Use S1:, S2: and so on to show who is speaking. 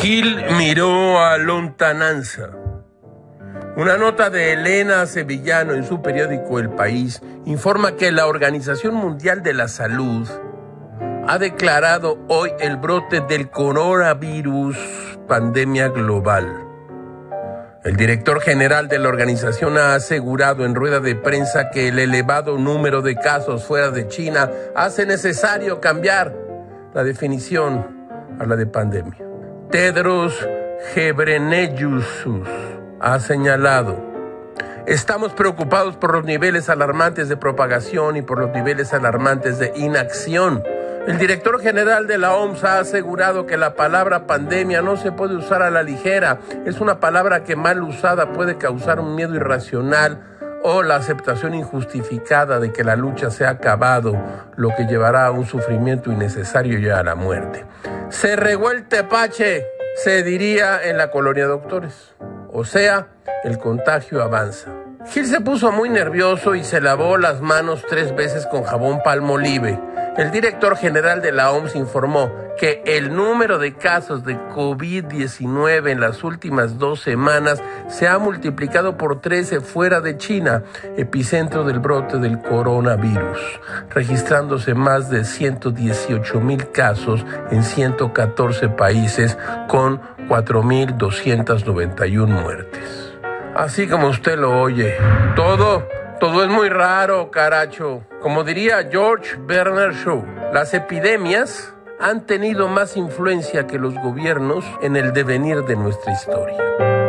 S1: Gil miró a lontananza. Una nota de Elena Sevillano en su periódico El País informa que la Organización Mundial de la Salud ha declarado hoy el brote del coronavirus pandemia global. El director general de la organización ha asegurado en rueda de prensa que el elevado número de casos fuera de China hace necesario cambiar la definición a la de pandemia. Tedros Gebreneyusus ha señalado, estamos preocupados por los niveles alarmantes de propagación y por los niveles alarmantes de inacción. El director general de la OMS ha asegurado que la palabra pandemia no se puede usar a la ligera. Es una palabra que mal usada puede causar un miedo irracional o la aceptación injustificada de que la lucha se ha acabado, lo que llevará a un sufrimiento innecesario y a la muerte. Se regó el tepache, se diría en la colonia doctores. O sea, el contagio avanza. Gil se puso muy nervioso y se lavó las manos tres veces con jabón palmolive. El director general de la OMS informó que el número de casos de COVID-19 en las últimas dos semanas se ha multiplicado por 13 fuera de China, epicentro del brote del coronavirus, registrándose más de 118 mil casos en 114 países con 4.291 muertes. Así como usted lo oye, todo todo es muy raro, caracho. Como diría George Bernard Shaw, las epidemias han tenido más influencia que los gobiernos en el devenir de nuestra historia.